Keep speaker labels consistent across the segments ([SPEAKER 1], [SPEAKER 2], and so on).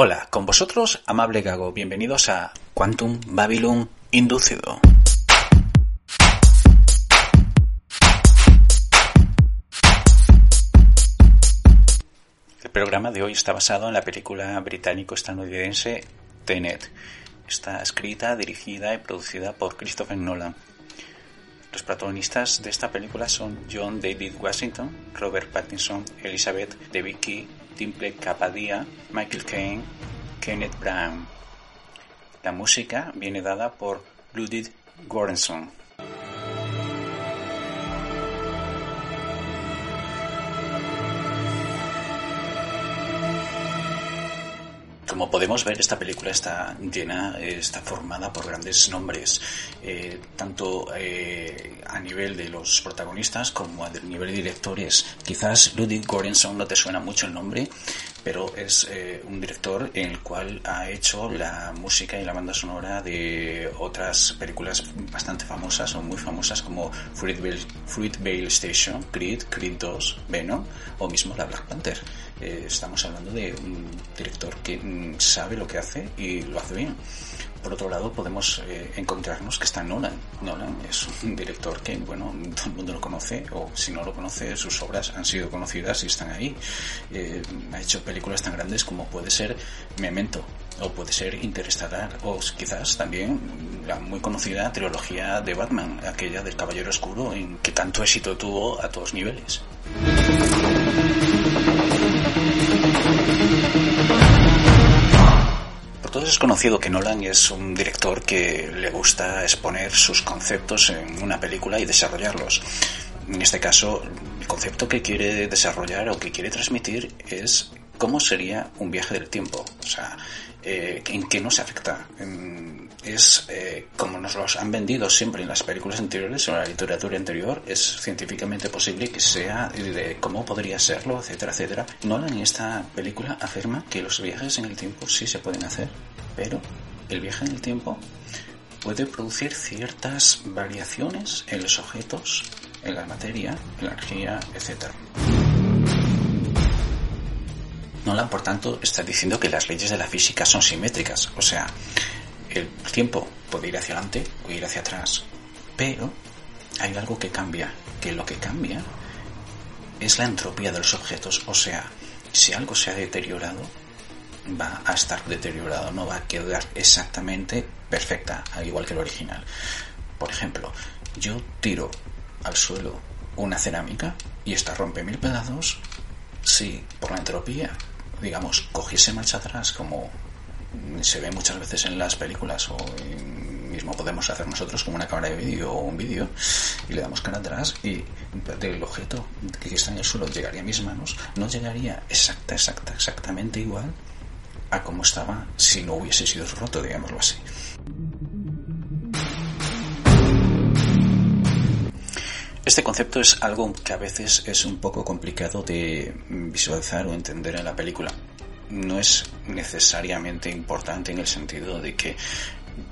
[SPEAKER 1] Hola, con vosotros, amable Gago. Bienvenidos a Quantum Babylon Inducido. El programa de hoy está basado en la película británico-estadounidense Tenet. Está escrita, dirigida y producida por Christopher Nolan. Los protagonistas de esta película son John David Washington, Robert Pattinson, Elizabeth Debicki, Dimple Kapadia, Michael Caine, Kenneth Brown. La música viene dada por Ludwig Göransson. Como podemos ver, esta película está llena, está formada por grandes nombres, eh, tanto eh, a nivel de los protagonistas como a nivel de directores. Quizás Ludwig Göransson no te suena mucho el nombre, pero es eh, un director en el cual ha hecho la música y la banda sonora de otras películas bastante famosas o muy famosas como Fruitvale, Station, Creed, Creed 2, Venom o mismo la Black Panther. Eh, estamos hablando de un director que mm, sabe lo que hace y lo hace bien. Por otro lado, podemos eh, encontrarnos que está Nolan. Nolan es un director que, bueno, todo el mundo lo conoce, o si no lo conoce, sus obras han sido conocidas y están ahí. Eh, ha hecho películas tan grandes como puede ser Memento, o puede ser Interestelar, o quizás también la muy conocida trilogía de Batman, aquella del Caballero Oscuro, en que tanto éxito tuvo a todos niveles. Es conocido que Nolan es un director que le gusta exponer sus conceptos en una película y desarrollarlos. En este caso, el concepto que quiere desarrollar o que quiere transmitir es cómo sería un viaje del tiempo. Eh, en qué nos afecta. es eh, como nos los han vendido siempre en las películas anteriores o en la literatura anterior, es científicamente posible que sea de cómo podría serlo, etcétera, etcétera. Nolan en esta película afirma que los viajes en el tiempo sí se pueden hacer, pero el viaje en el tiempo puede producir ciertas variaciones en los objetos, en la materia, en la energía, etcétera. Nolan, por tanto, está diciendo que las leyes de la física son simétricas, o sea, el tiempo puede ir hacia adelante o ir hacia atrás, pero hay algo que cambia, que lo que cambia es la entropía de los objetos, o sea, si algo se ha deteriorado, va a estar deteriorado, no va a quedar exactamente perfecta, al igual que el original. Por ejemplo, yo tiro al suelo una cerámica y esta rompe mil pedazos si por la entropía digamos, cogiese marcha atrás como se ve muchas veces en las películas o mismo podemos hacer nosotros como una cámara de vídeo o un vídeo y le damos cara atrás y del objeto que está en el suelo llegaría a mis manos, no llegaría exacta, exacta, exactamente igual a como estaba si no hubiese sido roto, digámoslo así. Este concepto es algo que a veces es un poco complicado de visualizar o entender en la película. No es necesariamente importante en el sentido de que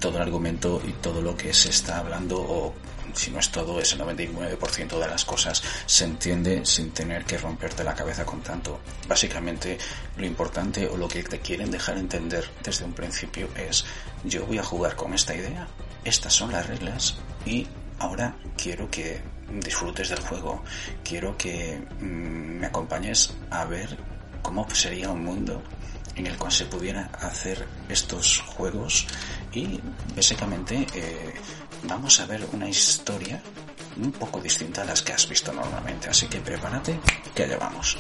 [SPEAKER 1] todo el argumento y todo lo que se está hablando, o si no es todo, es el 99% de las cosas, se entiende sin tener que romperte la cabeza con tanto. Básicamente, lo importante o lo que te quieren dejar entender desde un principio es, yo voy a jugar con esta idea, estas son las reglas y ahora quiero que disfrutes del juego, quiero que mm, me acompañes a ver cómo sería un mundo en el cual se pudiera hacer estos juegos y básicamente eh, vamos a ver una historia un poco distinta a las que has visto normalmente, así que prepárate que allá vamos.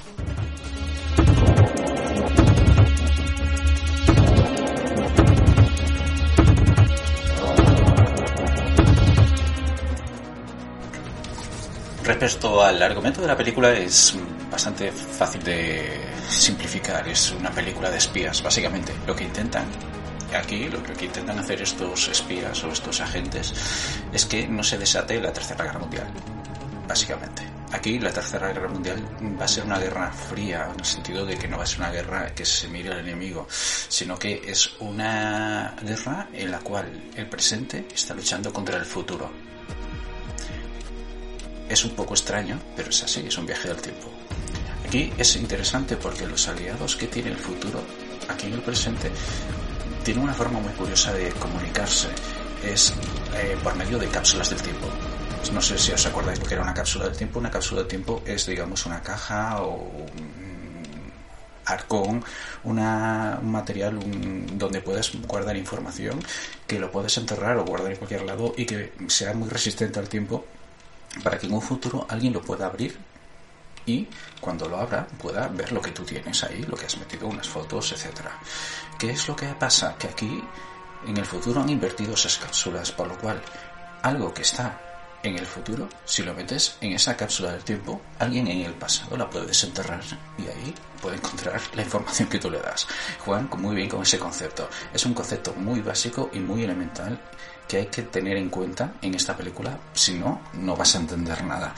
[SPEAKER 1] Respecto al argumento de la película es bastante fácil de simplificar. Es una película de espías, básicamente. Lo que intentan aquí, lo que intentan hacer estos espías o estos agentes es que no se desate la Tercera Guerra Mundial, básicamente. Aquí la Tercera Guerra Mundial va a ser una guerra fría, en el sentido de que no va a ser una guerra que se mire al enemigo, sino que es una guerra en la cual el presente está luchando contra el futuro. Es un poco extraño, pero es así, es un viaje del tiempo. Aquí es interesante porque los aliados que tiene el futuro, aquí en el presente, tienen una forma muy curiosa de comunicarse. Es eh, por medio de cápsulas del tiempo no sé si os acordáis lo que era una cápsula del tiempo. Una cápsula del tiempo es, digamos, una caja o un arcón, una, un material donde puedes guardar información, que lo puedes enterrar o guardar en cualquier lado y que sea muy resistente al tiempo para que en un futuro alguien lo pueda abrir y cuando lo abra pueda ver lo que tú tienes ahí, lo que has metido, unas fotos, etcétera. ¿Qué es lo que pasa? Que aquí en el futuro han invertido esas cápsulas, por lo cual algo que está en el futuro, si lo metes en esa cápsula del tiempo, alguien en el pasado la puede desenterrar y ahí puede encontrar la información que tú le das. Juegan muy bien con ese concepto. Es un concepto muy básico y muy elemental que hay que tener en cuenta en esta película, si no, no vas a entender nada.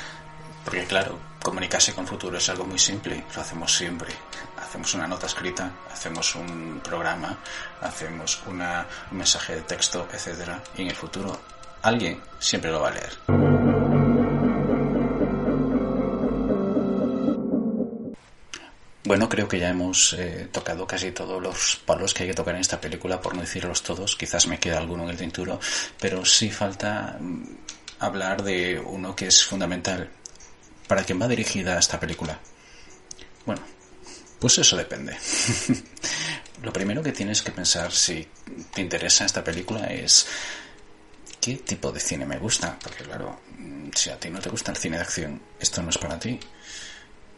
[SPEAKER 1] Porque claro, comunicarse con futuro es algo muy simple, lo hacemos siempre. Hacemos una nota escrita, hacemos un programa, hacemos una, un mensaje de texto, etcétera, y en el futuro alguien siempre lo va a leer. Bueno, creo que ya hemos eh, tocado casi todos los palos que hay que tocar en esta película, por no decirlos todos. Quizás me queda alguno en el tinturo, pero sí falta mm, hablar de uno que es fundamental. ¿Para quién va dirigida esta película? Bueno, pues eso depende. Lo primero que tienes que pensar si te interesa esta película es qué tipo de cine me gusta, porque claro, si a ti no te gusta el cine de acción, esto no es para ti.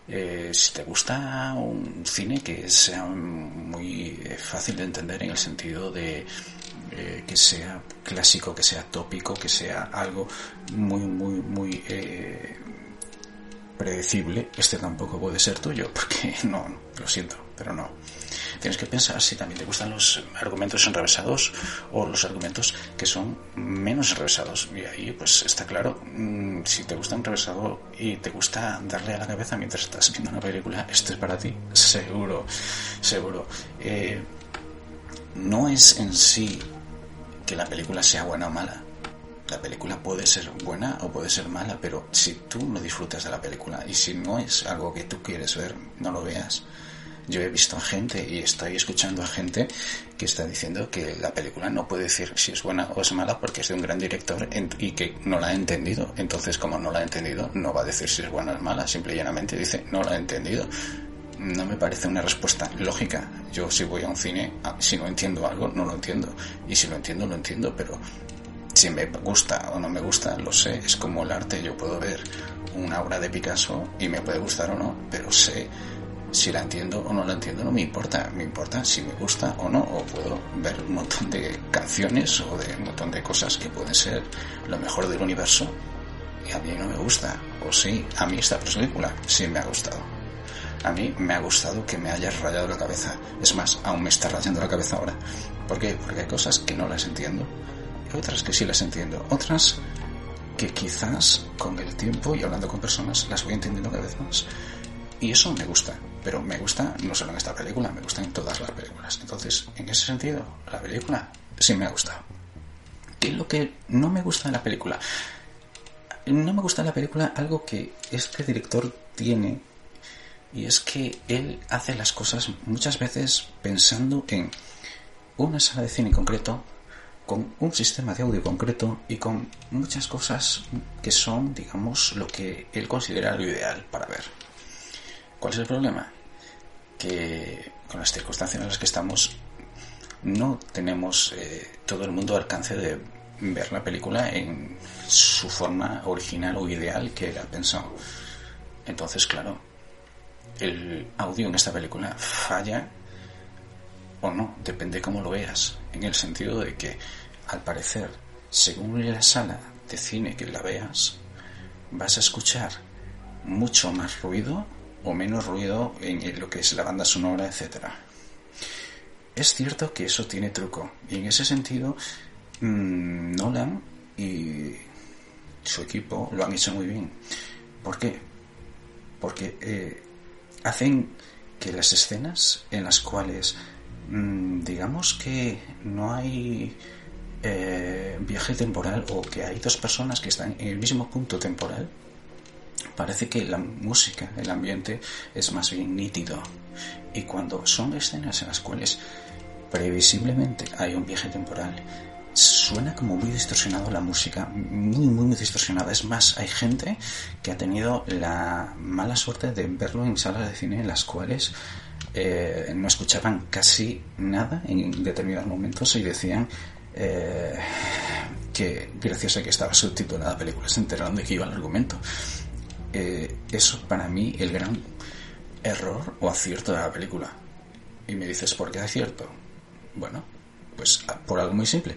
[SPEAKER 1] Eh, si te gusta un cine que sea muy eh, fácil de entender en el sentido de eh, que sea clásico, que sea tópico, que sea algo muy, muy, muy predecible, este tampoco puede ser tuyo, porque no, lo siento, pero no. Tienes que pensar si también te gustan los argumentos enrevesados o los argumentos que son menos enrevesados. Y ahí, pues está claro, mm, si te gusta enrevesado y te gusta darle a la cabeza mientras estás viendo una película, este es para ti, seguro, seguro. Eh, no es en sí que la película sea buena o mala. La película puede ser buena o puede ser mala, pero si tú no disfrutas de la película y si no es algo que tú quieres ver, no lo veas. Yo he visto a gente y estoy escuchando a gente que está diciendo que la película no puede decir si es buena o es mala porque es de un gran director y que no la ha entendido. Entonces, como no la ha entendido, no va a decir si es buena o es mala. Simple y llanamente dice, no la ha entendido. No me parece una respuesta lógica. Yo si voy a un cine, si no entiendo algo, no lo entiendo. Y si lo entiendo, lo entiendo, pero si me gusta o no me gusta, lo sé. Es como el arte. Yo puedo ver una obra de Picasso y me puede gustar o no, pero sé si la entiendo o no la entiendo no me importa, me importa si me gusta o no, o puedo ver un montón de canciones o de un montón de cosas que pueden ser lo mejor del universo y a mí no me gusta, o sí, a mí esta película sí me ha gustado. A mí me ha gustado que me haya rayado la cabeza. Es más, aún me está rayando la cabeza ahora. ¿Por qué? Porque hay cosas que no las entiendo. Otras que sí las entiendo. Otras que quizás con el tiempo y hablando con personas las voy entendiendo cada vez más. Y eso me gusta, pero me gusta no solo en esta película, me gusta en todas las películas. Entonces, en ese sentido, la película sí me ha gustado. ¿Qué es lo que no me gusta en la película? No me gusta en la película algo que este director tiene y es que él hace las cosas muchas veces pensando en una sala de cine concreto, con un sistema de audio concreto y con muchas cosas que son, digamos, lo que él considera lo ideal para ver. ¿Cuál es el problema? Que con las circunstancias en las que estamos no tenemos eh, todo el mundo alcance de ver la película en su forma original o ideal que era pensado. Entonces, claro, el audio en esta película falla o no, depende cómo lo veas, en el sentido de que, al parecer, según la sala de cine que la veas, vas a escuchar mucho más ruido o menos ruido en lo que es la banda sonora, etcétera. Es cierto que eso tiene truco y en ese sentido mm, Nolan y su equipo lo han hecho muy bien. ¿Por qué? Porque eh, hacen que las escenas en las cuales mm, digamos que no hay eh, viaje temporal o que hay dos personas que están en el mismo punto temporal, parece que la música, el ambiente es más bien nítido. Y cuando son escenas en las cuales previsiblemente hay un viaje temporal, suena como muy distorsionado la música, muy, muy, muy distorsionada. Es más, hay gente que ha tenido la mala suerte de verlo en salas de cine en las cuales eh, no escuchaban casi nada en determinados momentos y decían eh, que gracias a que estaba subtitulada la película se enteraron de que iba el argumento. Eh, eso para mí el gran error o acierto de la película. Y me dices, ¿por qué acierto? Bueno, pues ah, por algo muy simple.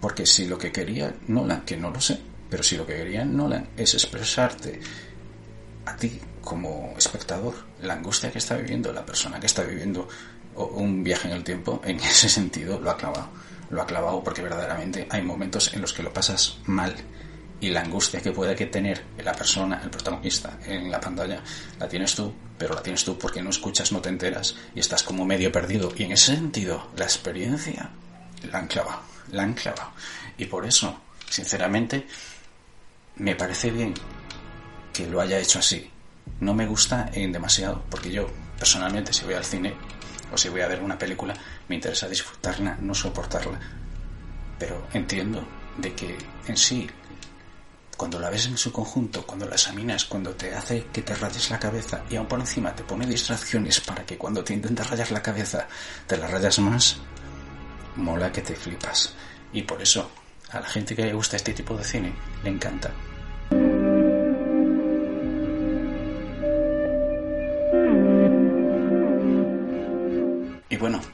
[SPEAKER 1] Porque si lo que quería Nolan, que no lo sé, pero si lo que quería Nolan es expresarte a ti como espectador la angustia que está viviendo la persona que está viviendo un viaje en el tiempo, en ese sentido lo ha clavado. Lo ha clavado porque verdaderamente hay momentos en los que lo pasas mal y la angustia que puede que tener la persona, el protagonista en la pantalla, la tienes tú, pero la tienes tú porque no escuchas, no te enteras y estás como medio perdido. Y en ese sentido, la experiencia la han clavado, la han clavado. Y por eso, sinceramente, me parece bien que lo haya hecho así. No me gusta en demasiado, porque yo, personalmente, si voy al cine o si voy a ver una película, me interesa disfrutarla, no soportarla. Pero entiendo de que en sí cuando la ves en su conjunto, cuando la examinas, cuando te hace que te rayes la cabeza y aún por encima te pone distracciones para que cuando te intentas rayar la cabeza te la rayas más, mola que te flipas. Y por eso, a la gente que le gusta este tipo de cine, le encanta.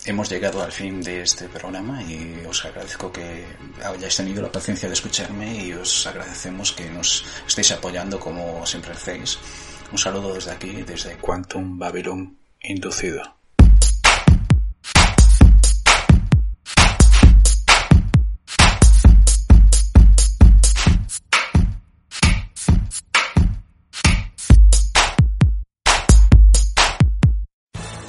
[SPEAKER 1] Hemos llegado al fin de este programa y os agradezco que hayáis tenido la paciencia de escucharme y os agradecemos que nos estéis apoyando como siempre hacéis. Un saludo desde aquí, desde Quantum Babylon Inducido.